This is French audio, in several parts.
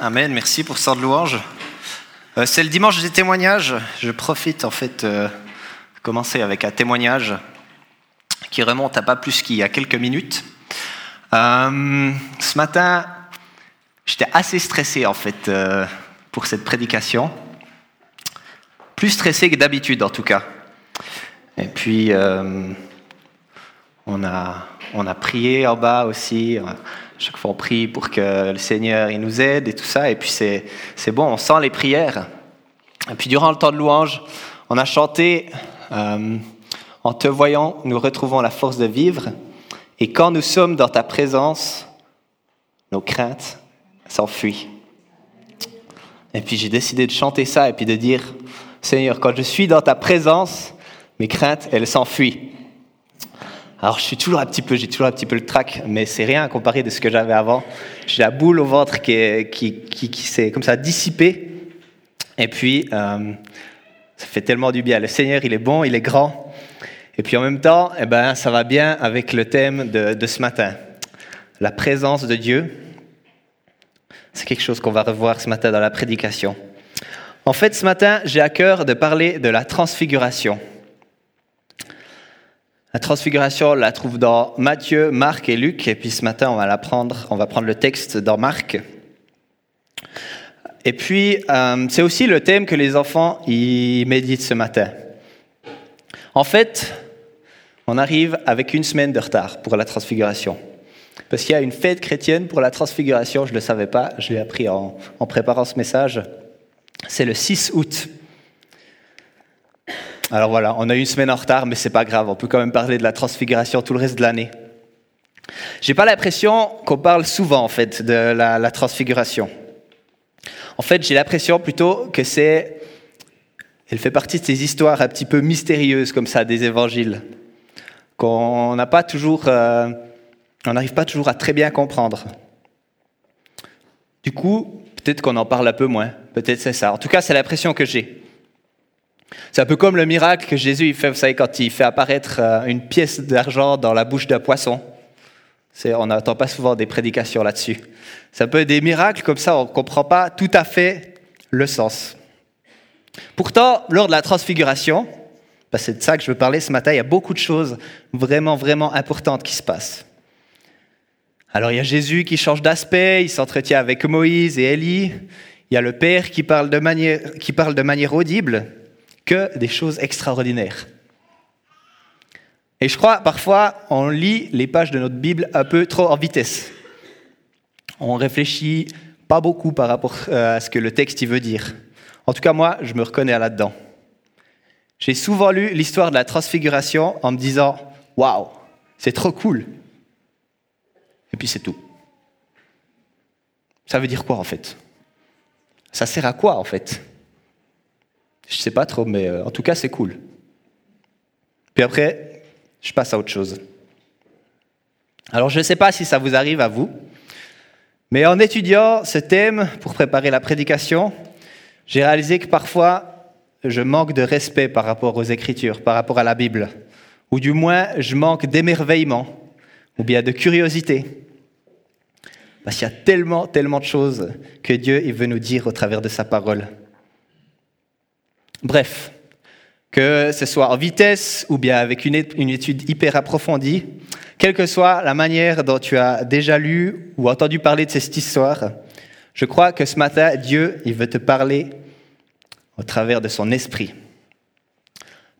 Amen, merci pour ce de louange. Euh, c'est le dimanche des témoignages. Je profite en fait euh, de commencer avec un témoignage qui remonte à pas plus qu'il y a quelques minutes. Euh, ce matin, j'étais assez stressé en fait pour cette prédication. Plus stressé que d'habitude en tout cas. Et puis, on, a, on a prié en bas aussi chaque fois on prie pour que le Seigneur il nous aide et tout ça. Et puis c'est, bon, on sent les prières. Et puis durant le temps de louange, on a chanté euh, En te voyant, nous retrouvons la force de vivre. Et quand nous sommes dans ta présence, nos craintes s'enfuient. Et puis j'ai décidé de chanter ça et puis de dire Seigneur, quand je suis dans ta présence, mes craintes, elles s'enfuient. Alors je suis toujours un petit peu, j'ai toujours un petit peu le trac, mais c'est rien à comparer de ce que j'avais avant. J'ai la boule au ventre qui, qui, qui, qui s'est comme ça dissipée. Et puis, euh, ça fait tellement du bien. Le Seigneur, il est bon, il est grand. Et puis en même temps, eh ben, ça va bien avec le thème de, de ce matin. La présence de Dieu. C'est quelque chose qu'on va revoir ce matin dans la prédication. En fait, ce matin, j'ai à cœur de parler de la transfiguration. La transfiguration, on la trouve dans Matthieu, Marc et Luc. Et puis ce matin, on va la prendre, on va prendre le texte dans Marc. Et puis, euh, c'est aussi le thème que les enfants y méditent ce matin. En fait, on arrive avec une semaine de retard pour la transfiguration. Parce qu'il y a une fête chrétienne pour la transfiguration, je ne le savais pas, je l'ai appris en, en préparant ce message. C'est le 6 août. Alors voilà, on a eu une semaine en retard, mais c'est pas grave, on peut quand même parler de la transfiguration tout le reste de l'année. J'ai pas l'impression qu'on parle souvent en fait de la, transfiguration. En fait, j'ai l'impression plutôt que c'est, elle fait partie de ces histoires un petit peu mystérieuses comme ça des évangiles, qu'on n'a pas toujours, euh, on n'arrive pas toujours à très bien comprendre. Du coup, peut-être qu'on en parle un peu moins, peut-être c'est ça. En tout cas, c'est l'impression que j'ai. C'est un peu comme le miracle que Jésus fait, vous savez, quand il fait apparaître euh, une pièce d'argent dans la bouche d'un poisson. On n'entend pas souvent des prédications là-dessus. C'est un peu des miracles comme ça, on ne comprend pas tout à fait le sens. Pourtant, lors de la transfiguration, que c'est de ça que je veux parler ce matin, il y a beaucoup de choses vraiment, vraiment importantes qui se passent. Alors il y a Jésus qui change d'aspect, il s'entretient avec Moïse et Élie. Il y a le Père qui parle de manière, qui parle de manière audible que des choses extraordinaires. Et je crois, parfois, on lit les pages de notre Bible un peu trop en vitesse. On réfléchit pas beaucoup par rapport euh, à ce que le texte veut dire. En tout cas, moi, je me reconnais là-dedans. J'ai souvent lu l'histoire de la transfiguration en me disant Waouh, c'est trop cool. Et puis c'est tout. Ça veut dire quoi en fait? Ça sert à quoi en fait? Je sais pas trop, mais euh, en tout cas, c'est cool. Puis après, je passe à autre chose. Alors, je ne sais pas si ça vous arrive à vous, mais en étudiant ce thème pour préparer la prédication, j'ai réalisé que parfois, je manque de respect par rapport aux Écritures, par rapport à la Bible, ou du moins, je manque d'émerveillement, ou bien de curiosité. Parce qu'il y a tellement, tellement de choses que Dieu veut nous dire au travers de sa parole. Bref, que ce soit en vitesse ou bien avec une étude hyper approfondie, quelle que soit la manière dont tu as déjà lu ou entendu parler de cette histoire, je crois que ce matin, Dieu, il veut te parler au travers de son esprit.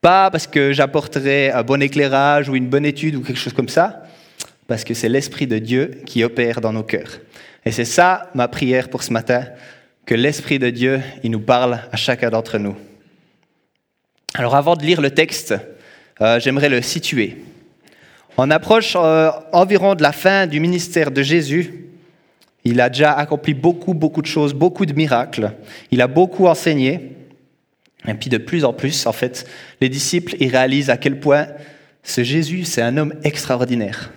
Pas parce que j'apporterai un bon éclairage ou une bonne étude ou quelque chose comme ça, parce que c'est l'esprit de Dieu qui opère dans nos cœurs. Et c'est ça ma prière pour ce matin, que l'esprit de Dieu, il nous parle à chacun d'entre nous. Alors avant de lire le texte, euh, j'aimerais le situer. On approche euh, environ de la fin du ministère de Jésus. Il a déjà accompli beaucoup, beaucoup de choses, beaucoup de miracles. Il a beaucoup enseigné. Et puis de plus en plus, en fait, les disciples, ils réalisent à quel point ce Jésus, c'est un homme extraordinaire.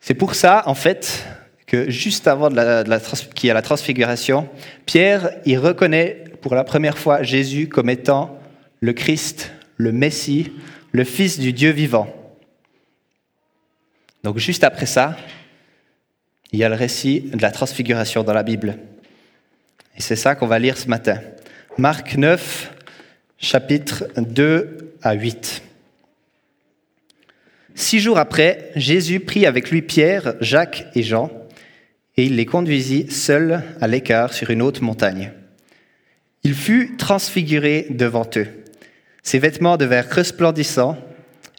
C'est pour ça, en fait, que juste avant qu'il y ait la transfiguration, Pierre, il reconnaît pour la première fois Jésus comme étant le Christ, le Messie, le Fils du Dieu vivant. Donc juste après ça, il y a le récit de la transfiguration dans la Bible. Et c'est ça qu'on va lire ce matin. Marc 9, chapitres 2 à 8. Six jours après, Jésus prit avec lui Pierre, Jacques et Jean, et il les conduisit seuls à l'écart sur une haute montagne. Il fut transfiguré devant eux. Ses vêtements devinrent resplendissants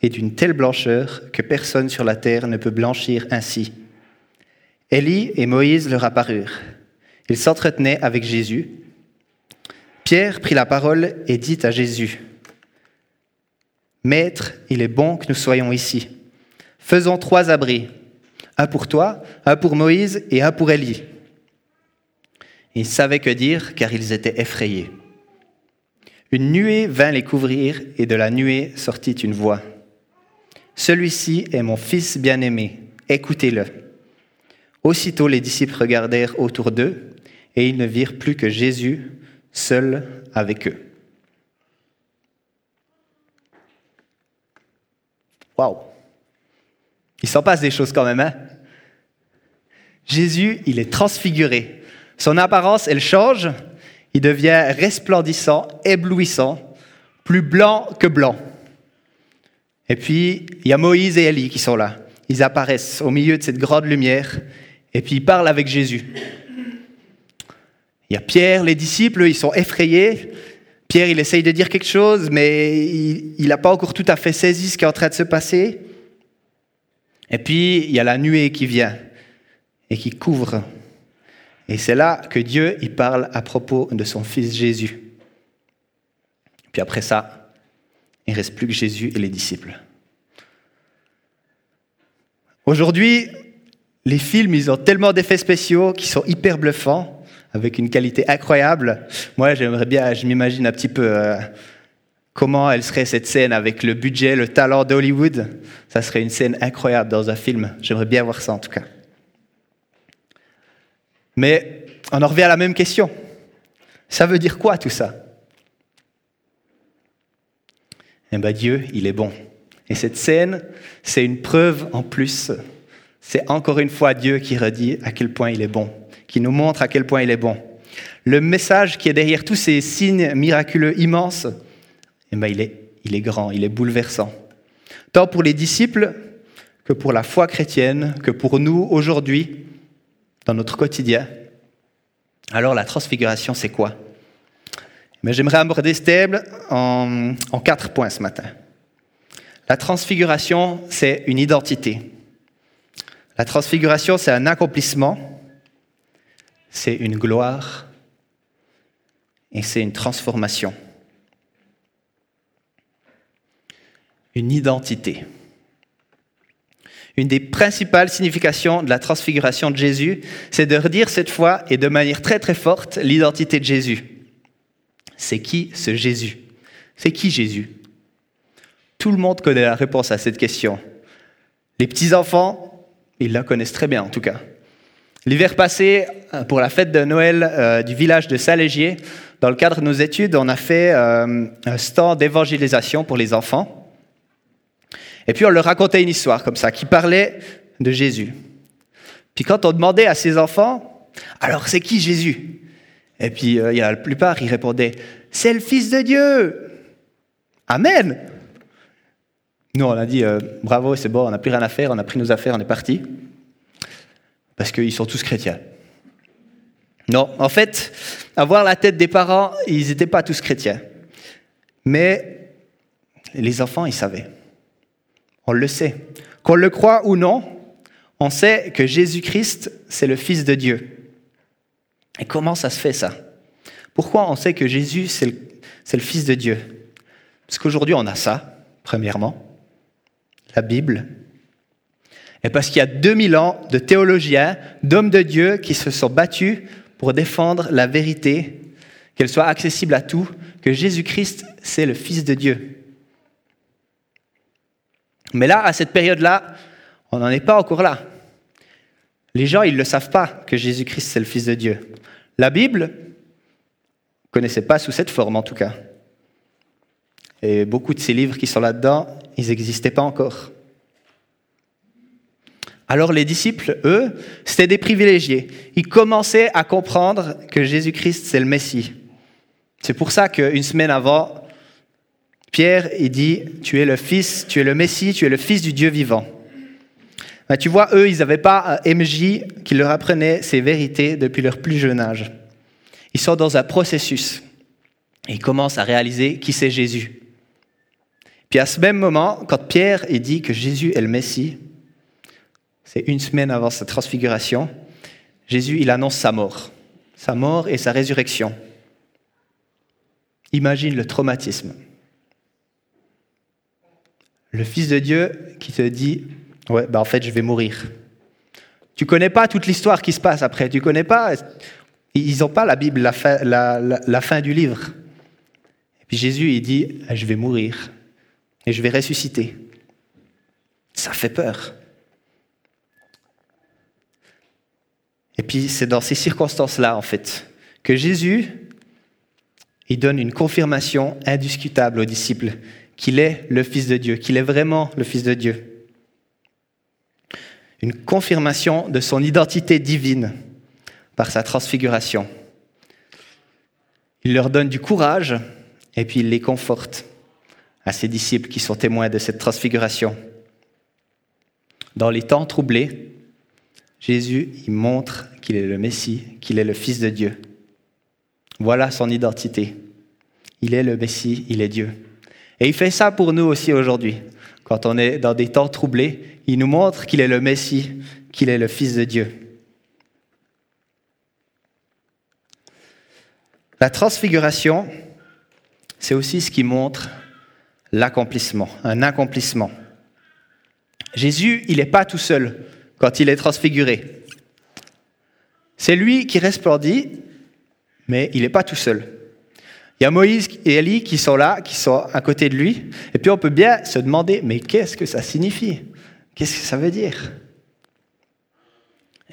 et d'une telle blancheur que personne sur la terre ne peut blanchir ainsi. Élie et Moïse leur apparurent. Ils s'entretenaient avec Jésus. Pierre prit la parole et dit à Jésus, Maître, il est bon que nous soyons ici. Faisons trois abris, un pour toi, un pour Moïse et un pour Élie. Ils savaient que dire car ils étaient effrayés. Une nuée vint les couvrir et de la nuée sortit une voix. Celui-ci est mon fils bien-aimé, écoutez-le. Aussitôt les disciples regardèrent autour d'eux et ils ne virent plus que Jésus seul avec eux. Waouh Il s'en passe des choses quand même, hein Jésus, il est transfiguré. Son apparence, elle change. Il devient resplendissant, éblouissant, plus blanc que blanc. Et puis, il y a Moïse et Élie qui sont là. Ils apparaissent au milieu de cette grande lumière et puis ils parlent avec Jésus. Il y a Pierre, les disciples, ils sont effrayés. Pierre, il essaye de dire quelque chose, mais il n'a pas encore tout à fait saisi ce qui est en train de se passer. Et puis, il y a la nuée qui vient et qui couvre. Et c'est là que Dieu, il parle à propos de son fils Jésus. Puis après ça, il reste plus que Jésus et les disciples. Aujourd'hui, les films, ils ont tellement d'effets spéciaux qui sont hyper bluffants avec une qualité incroyable. Moi, j'aimerais bien, je m'imagine un petit peu euh, comment elle serait cette scène avec le budget, le talent d'Hollywood. Ça serait une scène incroyable dans un film. J'aimerais bien voir ça en tout cas. Mais on en revient à la même question. Ça veut dire quoi tout ça? Eh bien Dieu, il est bon. Et cette scène, c'est une preuve en plus. C'est encore une fois Dieu qui redit à quel point il est bon qui nous montre à quel point il est bon. Le message qui est derrière tous ces signes miraculeux immenses, eh ben, il, est, il est grand, il est bouleversant. Tant pour les disciples que pour la foi chrétienne, que pour nous aujourd'hui, dans notre quotidien. Alors la transfiguration, c'est quoi? Mais J'aimerais aborder ce thème en, en quatre points ce matin. La transfiguration, c'est une identité. La transfiguration, c'est un accomplissement c'est une gloire et c'est une transformation. Une identité. Une des principales significations de la transfiguration de Jésus, c'est de redire cette fois et de manière très très forte l'identité de Jésus. C'est qui ce Jésus? C'est qui Jésus? Tout le monde connaît la réponse à cette question. Les petits-enfants, ils la connaissent très bien en tout cas. L'hiver passé, euh, pour la fête de Noël euh, du village de Saint-Légier, dans le cadre de nos études, on a fait euh, un stand d'évangélisation pour les enfants. Et puis on leur racontait une histoire comme ça, qui parlait de Jésus. Puis quand on demandait à ces enfants, alors c'est qui Jésus? Et puis il y a la plupart, ils répondaient, c'est le Fils de Dieu. Amen. Nous, on a dit, bravo, c'est bon, on n'a plus rien à faire, on a pris nos affaires, on est parti parce qu'ils sont tous chrétiens. Non, en fait, avoir la tête des parents, ils n'étaient pas tous chrétiens. Mais les enfants, ils savaient. On le sait. Qu'on le croit ou non, on sait que Jésus-Christ, c'est le Fils de Dieu. Et comment ça se fait ça? Pourquoi on sait que Jésus, c'est le, Fils de Dieu? Parce qu'aujourd'hui, on a ça, premièrement, la Bible, et parce qu'il y a 2000 ans de théologiens, d'hommes de Dieu qui se sont battus pour défendre la vérité, qu'elle soit accessible à tous, que Jésus-Christ, c'est le Fils de Dieu. Mais là, à cette période-là, on n'en est pas encore là. Les gens, ils ne le savent pas que Jésus-Christ, c'est le Fils de Dieu. La Bible ne connaissait pas sous cette forme, en tout cas. Et beaucoup de ces livres qui sont là-dedans, ils n'existaient pas encore. Alors les disciples, eux, c'était des privilégiés. Ils commençaient à comprendre que Jésus-Christ, c'est le Messie. C'est pour ça qu'une semaine avant, Pierre, il dit, tu es le Fils, tu es le Messie, tu es le Fils du Dieu vivant. Ben, tu vois, eux, ils n'avaient pas un MJ qui leur apprenait ces vérités depuis leur plus jeune âge. Ils sont dans un processus. Ils commencent à réaliser qui c'est Jésus. Puis à ce même moment, quand Pierre dit que Jésus est le Messie, c'est une semaine avant sa transfiguration, Jésus il annonce sa mort, sa mort et sa résurrection. Imagine le traumatisme. Le Fils de Dieu qui te dit, ouais, bah en fait je vais mourir. Tu connais pas toute l'histoire qui se passe après, tu connais pas, ils n'ont pas la Bible, la fin, la fin du livre. Et puis Jésus il dit, je vais mourir et je vais ressusciter. Ça fait peur. Et puis c'est dans ces circonstances-là, en fait, que Jésus, il donne une confirmation indiscutable aux disciples qu'il est le Fils de Dieu, qu'il est vraiment le Fils de Dieu. Une confirmation de son identité divine par sa transfiguration. Il leur donne du courage et puis il les conforte à ses disciples qui sont témoins de cette transfiguration. Dans les temps troublés, Jésus il montre qu'il est le Messie, qu'il est le Fils de Dieu. Voilà son identité. Il est le Messie, il est Dieu. Et il fait ça pour nous aussi aujourd'hui. Quand on est dans des temps troublés, il nous montre qu'il est le Messie, qu'il est le Fils de Dieu. La transfiguration, c'est aussi ce qui montre l'accomplissement, un accomplissement. Jésus, il n'est pas tout seul quand il est transfiguré. C'est lui qui resplendit, mais il n'est pas tout seul. Il y a Moïse et Élie qui sont là, qui sont à côté de lui, et puis on peut bien se demander, mais qu'est-ce que ça signifie? Qu'est-ce que ça veut dire?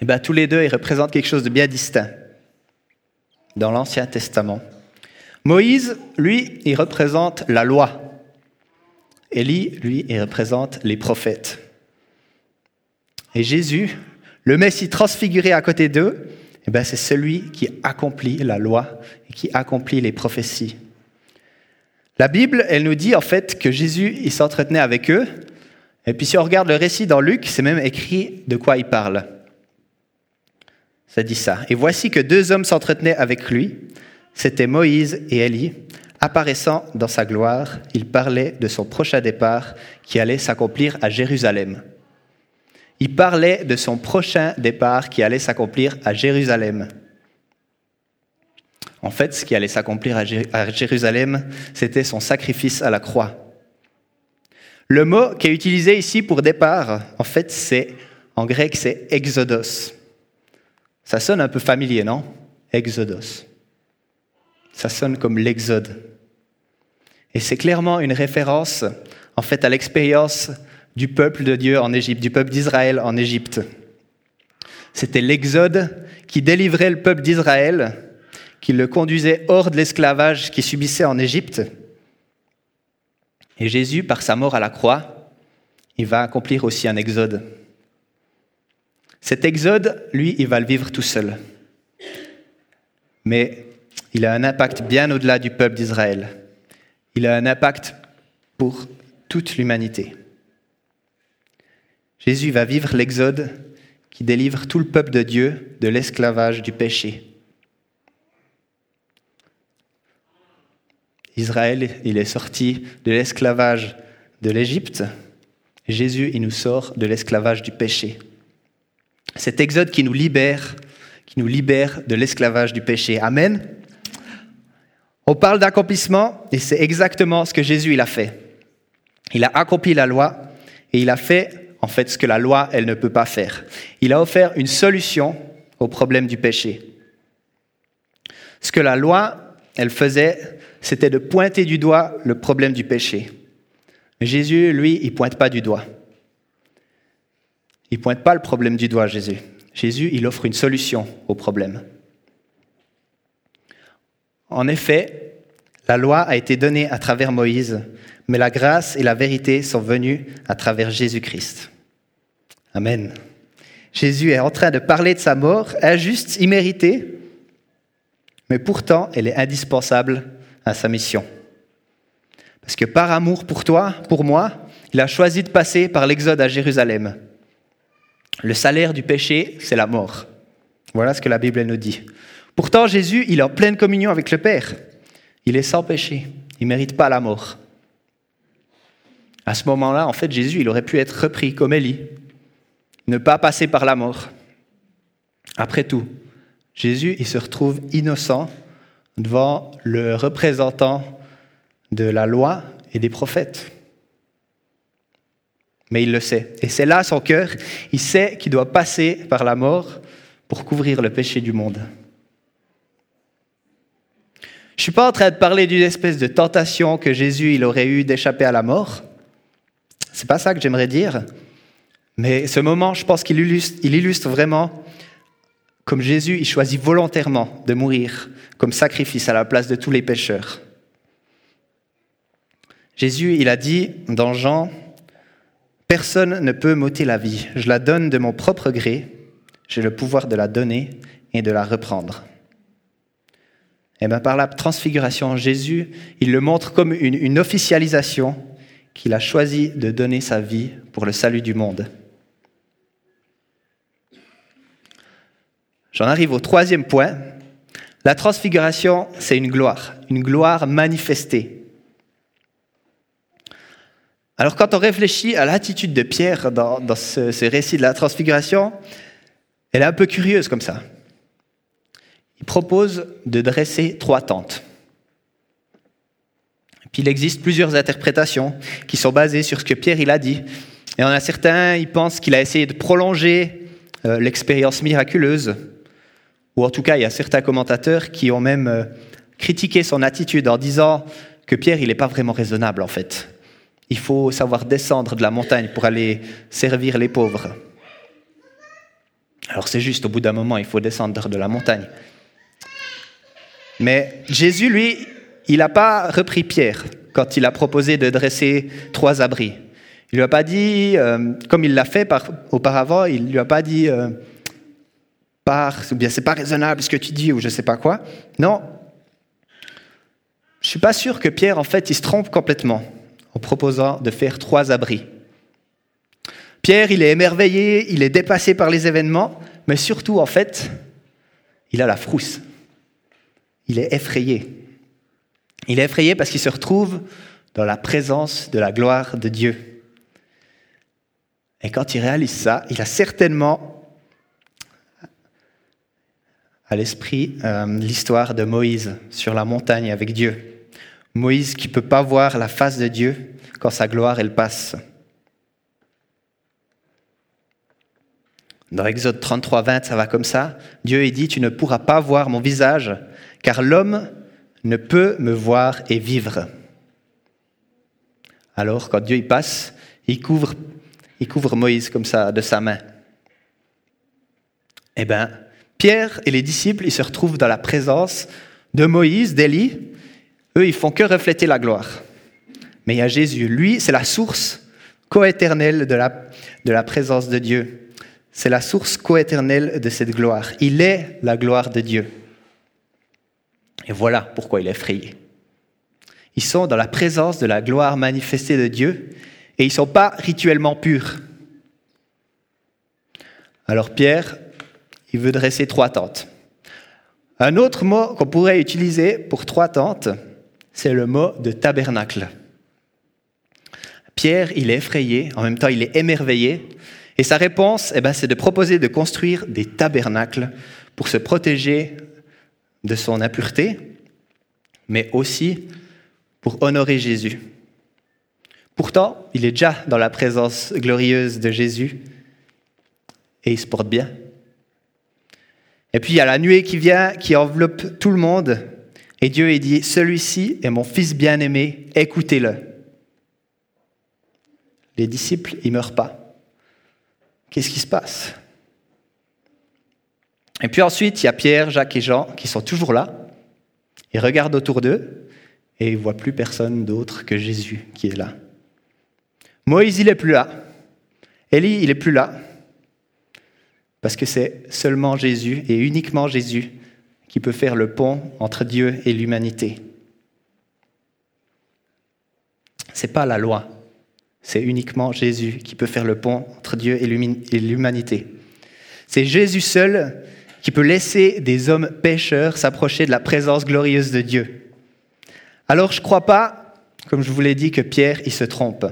Eh bien, tous les deux, ils représentent quelque chose de bien distinct dans l'Ancien Testament. Moïse, lui, il représente la loi. Élie, lui, il représente les prophètes. Et Jésus, le Messie transfiguré à côté d'eux, eh ben, c'est celui qui accomplit la loi et qui accomplit les prophéties. La Bible, elle nous dit en fait que Jésus, il s'entretenait avec eux. Et puis si on regarde le récit dans Luc, c'est même écrit de quoi il parle. Ça dit ça. Et voici que deux hommes s'entretenaient avec lui. C'était Moïse et Élie. Apparaissant dans sa gloire, il parlait de son prochain départ qui allait s'accomplir à Jérusalem. Il parlait de son prochain départ qui allait s'accomplir à Jérusalem. En fait, ce qui allait s'accomplir à Jérusalem, c'était son sacrifice à la croix. Le mot qui est utilisé ici pour départ, en fait, c'est en grec, c'est exodos. Ça sonne un peu familier, non? Exodos. Ça sonne comme l'exode. Et c'est clairement une référence, en fait, à l'expérience du peuple de Dieu en Égypte, du peuple d'Israël en Égypte. C'était l'Exode qui délivrait le peuple d'Israël, qui le conduisait hors de l'esclavage qu'il subissait en Égypte. Et Jésus, par sa mort à la croix, il va accomplir aussi un exode. Cet exode, lui, il va le vivre tout seul. Mais il a un impact bien au-delà du peuple d'Israël il a un impact pour toute l'humanité. Jésus va vivre l'exode qui délivre tout le peuple de Dieu de l'esclavage du péché. Israël, il est sorti de l'esclavage de l'Égypte. Jésus, il nous sort de l'esclavage du péché. Cet exode qui nous libère, qui nous libère de l'esclavage du péché. Amen. On parle d'accomplissement et c'est exactement ce que Jésus il a fait. Il a accompli la loi et il a fait en fait ce que la loi elle ne peut pas faire. Il a offert une solution au problème du péché. Ce que la loi elle faisait, c'était de pointer du doigt le problème du péché. Jésus, lui, il pointe pas du doigt. Il pointe pas le problème du doigt, Jésus. Jésus, il offre une solution au problème. En effet, la loi a été donnée à travers Moïse, mais la grâce et la vérité sont venues à travers Jésus-Christ. Amen. Jésus est en train de parler de sa mort, injuste, imméritée, mais pourtant elle est indispensable à sa mission. Parce que par amour pour toi, pour moi, il a choisi de passer par l'exode à Jérusalem. Le salaire du péché, c'est la mort. Voilà ce que la Bible nous dit. Pourtant, Jésus, il est en pleine communion avec le Père. Il est sans péché. Il ne mérite pas la mort. À ce moment-là, en fait, Jésus, il aurait pu être repris comme Élie, ne pas passer par la mort. Après tout, Jésus, il se retrouve innocent devant le représentant de la loi et des prophètes. Mais il le sait. Et c'est là son cœur. Il sait qu'il doit passer par la mort pour couvrir le péché du monde. Je ne suis pas en train de parler d'une espèce de tentation que Jésus il aurait eu d'échapper à la mort. C'est pas ça que j'aimerais dire. Mais ce moment, je pense qu'il illustre, il illustre vraiment comme Jésus, il choisit volontairement de mourir comme sacrifice à la place de tous les pécheurs. Jésus, il a dit dans Jean, Personne ne peut m'ôter la vie, je la donne de mon propre gré, j'ai le pouvoir de la donner et de la reprendre. Et eh bien par la transfiguration, Jésus, il le montre comme une officialisation qu'il a choisi de donner sa vie pour le salut du monde. J'en arrive au troisième point. La transfiguration, c'est une gloire, une gloire manifestée. Alors quand on réfléchit à l'attitude de Pierre dans, ce, récit de la transfiguration, elle est un peu curieuse comme ça. Il propose de dresser trois tentes. puis il existe plusieurs interprétations qui sont basées sur ce que Pierre il a dit. Et en a certains, ils pensent qu'il a essayé de prolonger euh, l'expérience miraculeuse. Ou en tout cas, il y a certains commentateurs qui ont même euh, critiqué son attitude en disant que Pierre, il n'est pas vraiment raisonnable en fait. Il faut savoir descendre de la montagne pour aller servir les pauvres. Alors c'est juste, au bout d'un moment, il faut descendre de la montagne. Mais Jésus, lui, il n'a pas repris Pierre quand il a proposé de dresser trois abris. Il lui a pas dit, euh, comme il l'a fait auparavant, il lui a pas dit, euh, ou bien c'est pas raisonnable ce que tu dis, ou je sais pas quoi. Non. Je suis pas sûr que Pierre, en fait, il se trompe complètement en proposant de faire trois abris. Pierre, il est émerveillé, il est dépassé par les événements, mais surtout, en fait, il a la frousse. Il est effrayé. Il est effrayé parce qu'il se retrouve dans la présence de la gloire de Dieu. Et quand il réalise ça, il a certainement à l'esprit euh, l'histoire de Moïse sur la montagne avec Dieu. Moïse qui ne peut pas voir la face de Dieu quand sa gloire, elle passe. Dans Exode 33, 20, ça va comme ça. Dieu dit, tu ne pourras pas voir mon visage, car l'homme ne peut me voir et vivre. Alors, quand Dieu y passe, il couvre, il couvre Moïse comme ça de sa main. Eh bien, Pierre et les disciples, ils se retrouvent dans la présence de Moïse, d'Élie, eux, ils font que refléter la gloire. Mais il y a Jésus. Lui, c'est la source coéternelle de la, présence de Dieu. C'est la source coéternelle de cette gloire. Il est la gloire de Dieu. Et voilà pourquoi il est effrayé. Ils sont dans la présence de la gloire manifestée de Dieu et ils ne sont pas rituellement purs. Alors Pierre, il veut dresser trois tentes. Un autre mot qu'on pourrait utiliser pour trois tentes, c'est le mot de tabernacle. Pierre, il est effrayé, en même temps il est émerveillé, et sa réponse, eh ben, c'est de proposer de construire des tabernacles pour se protéger de son impureté, mais aussi pour honorer Jésus. Pourtant, il est déjà dans la présence glorieuse de Jésus et il se porte bien. Et puis il y a la nuée qui vient, qui enveloppe tout le monde, et Dieu est dit, celui-ci est mon fils bien-aimé, écoutez-le. Les disciples, ils meurent pas. Qu'est-ce qui se passe? Et puis ensuite, il y a Pierre, Jacques et Jean qui sont toujours là. Ils regardent autour d'eux et ils ne voient plus personne d'autre que Jésus qui est là. Moïse, il n'est plus là. Élie, il n'est plus là. Parce que c'est seulement Jésus et uniquement Jésus qui peut faire le pont entre Dieu et l'humanité. Ce n'est pas la loi, c'est uniquement Jésus qui peut faire le pont entre Dieu et l'humanité. C'est Jésus seul qui peut laisser des hommes pécheurs s'approcher de la présence glorieuse de Dieu. Alors je ne crois pas, comme je vous l'ai dit, que Pierre il se trompe,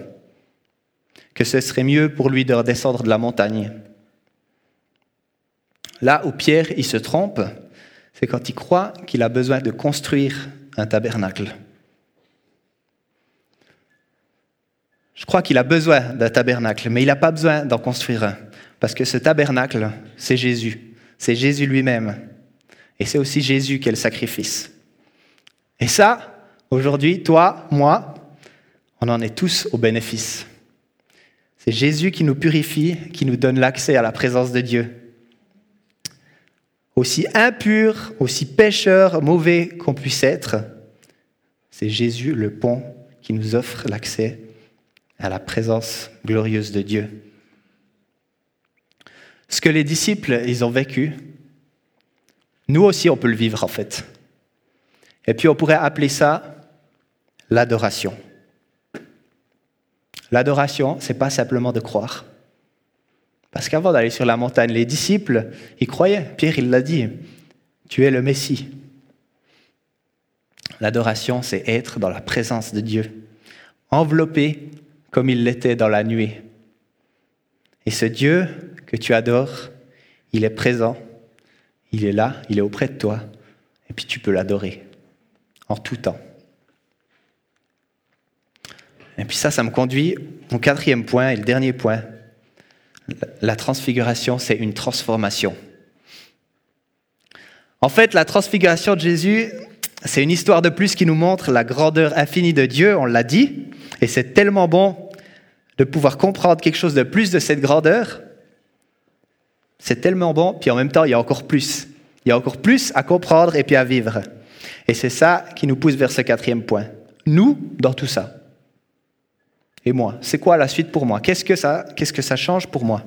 que ce serait mieux pour lui de redescendre de la montagne. Là où Pierre il se trompe, c'est quand il croit qu'il a besoin de construire un tabernacle. Je crois qu'il a besoin d'un tabernacle, mais il n'a pas besoin d'en construire un, parce que ce tabernacle, c'est Jésus, c'est Jésus lui-même, et c'est aussi Jésus qui est le sacrifice. Et ça, aujourd'hui, toi, moi, on en est tous au bénéfice. C'est Jésus qui nous purifie, qui nous donne l'accès à la présence de Dieu. Aussi impur, aussi pécheur, mauvais qu'on puisse être, c'est Jésus le pont qui nous offre l'accès à la présence glorieuse de Dieu. Ce que les disciples, ils ont vécu, nous aussi on peut le vivre en fait. Et puis on pourrait appeler ça l'adoration. L'adoration, c'est pas simplement de croire. Parce qu'avant d'aller sur la montagne, les disciples, ils croyaient. Pierre, il l'a dit, tu es le Messie. L'adoration, c'est être dans la présence de Dieu, enveloppé comme il l'était dans la nuée. Et ce Dieu que tu adores, il est présent, il est là, il est auprès de toi, et puis tu peux l'adorer en tout temps. Et puis ça, ça me conduit au quatrième point et le dernier point. La transfiguration, c'est une transformation. En fait, la transfiguration de Jésus, c'est une histoire de plus qui nous montre la grandeur infinie de Dieu, on l'a dit, et c'est tellement bon de pouvoir comprendre quelque chose de plus de cette grandeur. C'est tellement bon, puis en même temps, il y a encore plus. Il y a encore plus à comprendre et puis à vivre. Et c'est ça qui nous pousse vers ce quatrième point. Nous, dans tout ça. Et moi, c'est quoi la suite pour moi? Qu'est-ce que ça, qu'est-ce que ça change pour moi?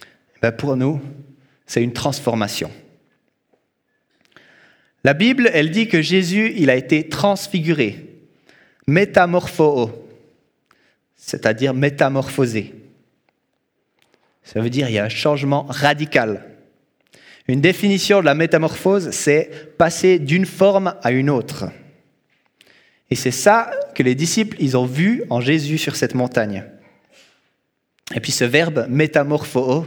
Eh ben Pour nous, c'est une transformation. La Bible, elle dit que Jésus, il a été transfiguré métamorpho, c'est-à-dire métamorphosé. Ça veut dire il y a un changement radical. Une définition de la métamorphose, c'est passer d'une forme à une autre. Et c'est ça que les disciples, ils ont vu en Jésus sur cette montagne. Et puis ce verbe métamorpho,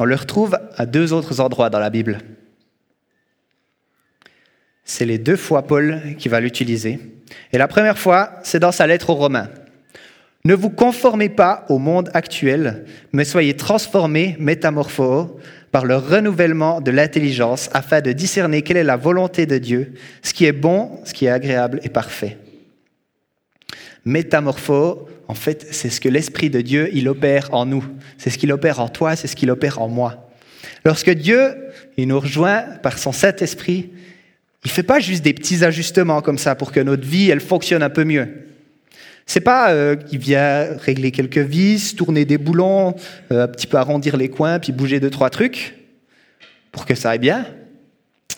on le retrouve à deux autres endroits dans la Bible. C'est les deux fois Paul qui va l'utiliser. Et la première fois, c'est dans sa lettre aux Romains. Ne vous conformez pas au monde actuel, mais soyez transformés, métamorpho, par le renouvellement de l'intelligence, afin de discerner quelle est la volonté de Dieu, ce qui est bon, ce qui est agréable et parfait. Métamorpho, en fait, c'est ce que l'Esprit de Dieu, il opère en nous. C'est ce qu'il opère en toi, c'est ce qu'il opère en moi. Lorsque Dieu, il nous rejoint par son Saint-Esprit, il ne fait pas juste des petits ajustements comme ça pour que notre vie, elle fonctionne un peu mieux. C'est pas euh, qu'il vient régler quelques vis, tourner des boulons, euh, un petit peu arrondir les coins, puis bouger deux, trois trucs pour que ça aille bien.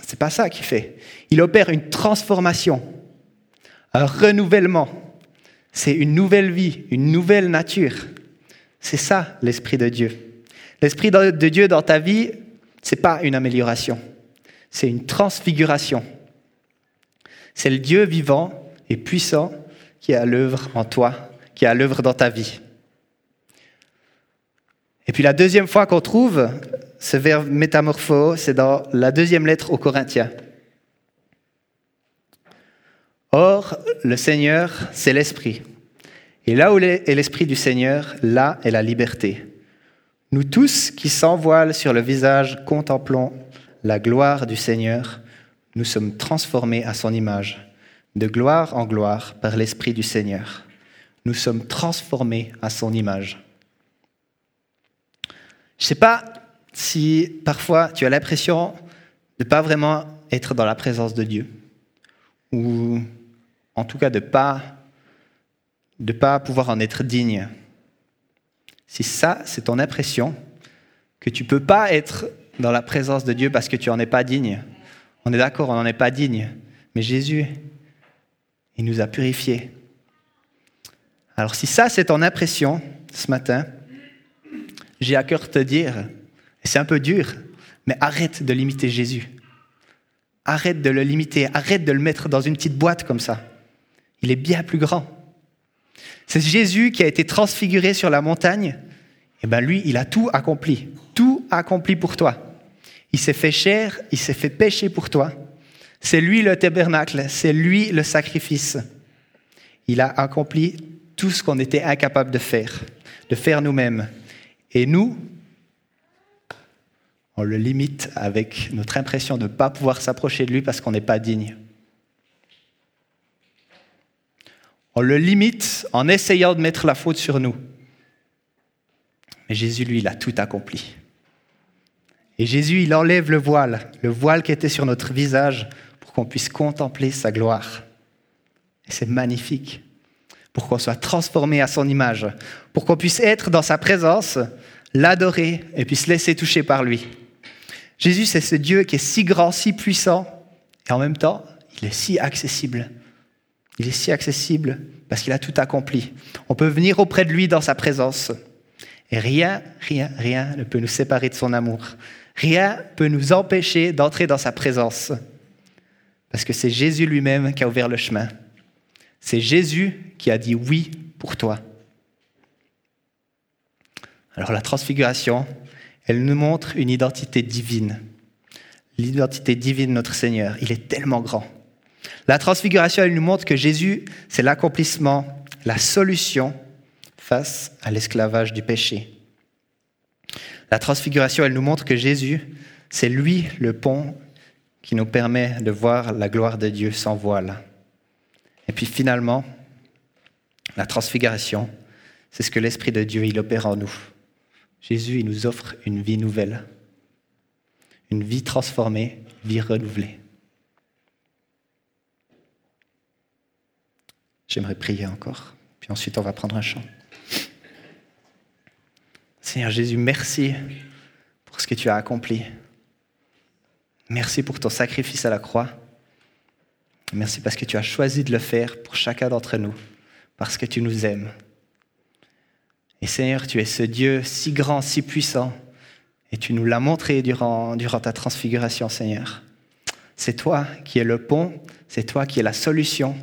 C'est pas ça qu'il fait. Il opère une transformation, un renouvellement. C'est une nouvelle vie, une nouvelle nature. C'est ça l'Esprit de Dieu. L'Esprit de Dieu dans ta vie, c'est pas une amélioration, c'est une transfiguration. C'est le Dieu vivant et puissant qui est à l'œuvre en toi, qui est à l'œuvre dans ta vie. Et puis la deuxième fois qu'on trouve ce verbe métamorpho, c'est dans la deuxième lettre aux Corinthiens. Or, le Seigneur, c'est l'Esprit. Et là où est l'Esprit du Seigneur, là est la liberté. Nous tous qui sans sur le visage contemplons la gloire du Seigneur, nous sommes transformés à son image, de gloire en gloire par l'Esprit du Seigneur. Nous sommes transformés à son image. Je ne sais pas si parfois tu as l'impression de ne pas vraiment être dans la présence de Dieu, ou en tout cas de ne pas, de pas pouvoir en être digne. Si ça, c'est ton impression, que tu ne peux pas être dans la présence de Dieu parce que tu n'en es pas digne. On est d'accord, on n'en est pas digne. Mais Jésus, il nous a purifiés. Alors si ça, c'est ton impression ce matin, j'ai à cœur de te dire, c'est un peu dur, mais arrête de limiter Jésus. Arrête de le limiter, arrête de le mettre dans une petite boîte comme ça. Il est bien plus grand. C'est Jésus qui a été transfiguré sur la montagne. Et eh bien lui, il a tout accompli. Tout accompli pour toi. Il s'est fait chair, il s'est fait pécher pour toi. C'est lui le tabernacle, c'est lui le sacrifice. Il a accompli tout ce qu'on était incapable de faire, de faire nous-mêmes. Et nous, on le limite avec notre impression de ne pas pouvoir s'approcher de lui parce qu'on n'est pas digne. On le limite en essayant de mettre la faute sur nous. Mais Jésus, lui, il a tout accompli. Et Jésus, il enlève le voile, le voile qui était sur notre visage, qu'on puisse contempler sa gloire. Et c'est magnifique, pour qu'on soit transformé à son image, pour qu'on puisse être dans sa présence, l'adorer et puis se laisser toucher par lui. Jésus, c'est ce Dieu qui est si grand, si puissant, et en même temps, il est si accessible. Il est si accessible parce qu'il a tout accompli. On peut venir auprès de lui dans sa présence. Et rien, rien, rien ne peut nous séparer de son amour. Rien ne peut nous empêcher d'entrer dans sa présence. Parce que c'est Jésus lui-même qui a ouvert le chemin. C'est Jésus qui a dit oui pour toi. Alors la transfiguration, elle nous montre une identité divine. L'identité divine de notre Seigneur, il est tellement grand. La transfiguration, elle nous montre que Jésus, c'est l'accomplissement, la solution face à l'esclavage du péché. La transfiguration, elle nous montre que Jésus, c'est lui le pont qui nous permet de voir la gloire de Dieu sans voile. Et puis finalement, la transfiguration, c'est ce que l'Esprit de Dieu, il opère en nous. Jésus, il nous offre une vie nouvelle, une vie transformée, vie renouvelée. J'aimerais prier encore, puis ensuite on va prendre un chant. Seigneur Jésus, merci pour ce que tu as accompli. Merci pour ton sacrifice à la croix. Merci parce que tu as choisi de le faire pour chacun d'entre nous, parce que tu nous aimes. Et Seigneur, tu es ce Dieu si grand, si puissant, et tu nous l'as montré durant, ta transfiguration, Seigneur. C'est toi qui es le pont, c'est toi qui es la solution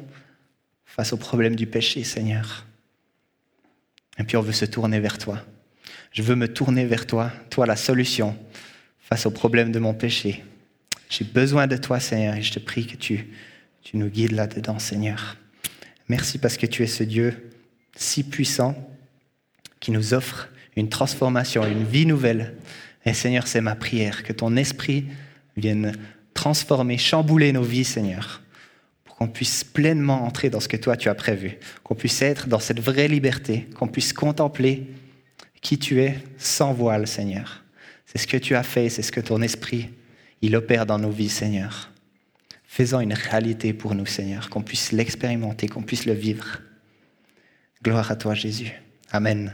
face au problème du péché, Seigneur. Et puis on veut se tourner vers toi. Je veux me tourner vers toi, toi la solution face au problème de mon péché. J'ai besoin de toi, Seigneur, et je te prie que tu, tu nous guides là-dedans, Seigneur. Merci parce que tu es ce Dieu si puissant qui nous offre une transformation, une vie nouvelle. Et Seigneur, c'est ma prière, que ton esprit vienne transformer, chambouler nos vies, Seigneur, pour qu'on puisse pleinement entrer dans ce que toi tu as prévu, qu'on puisse être dans cette vraie liberté, qu'on puisse contempler qui tu es sans voile, Seigneur. C'est ce que tu as fait, c'est ce que ton esprit, il opère dans nos vies, Seigneur. Faisant une réalité pour nous, Seigneur, qu'on puisse l'expérimenter, qu'on puisse le vivre. Gloire à toi, Jésus. Amen.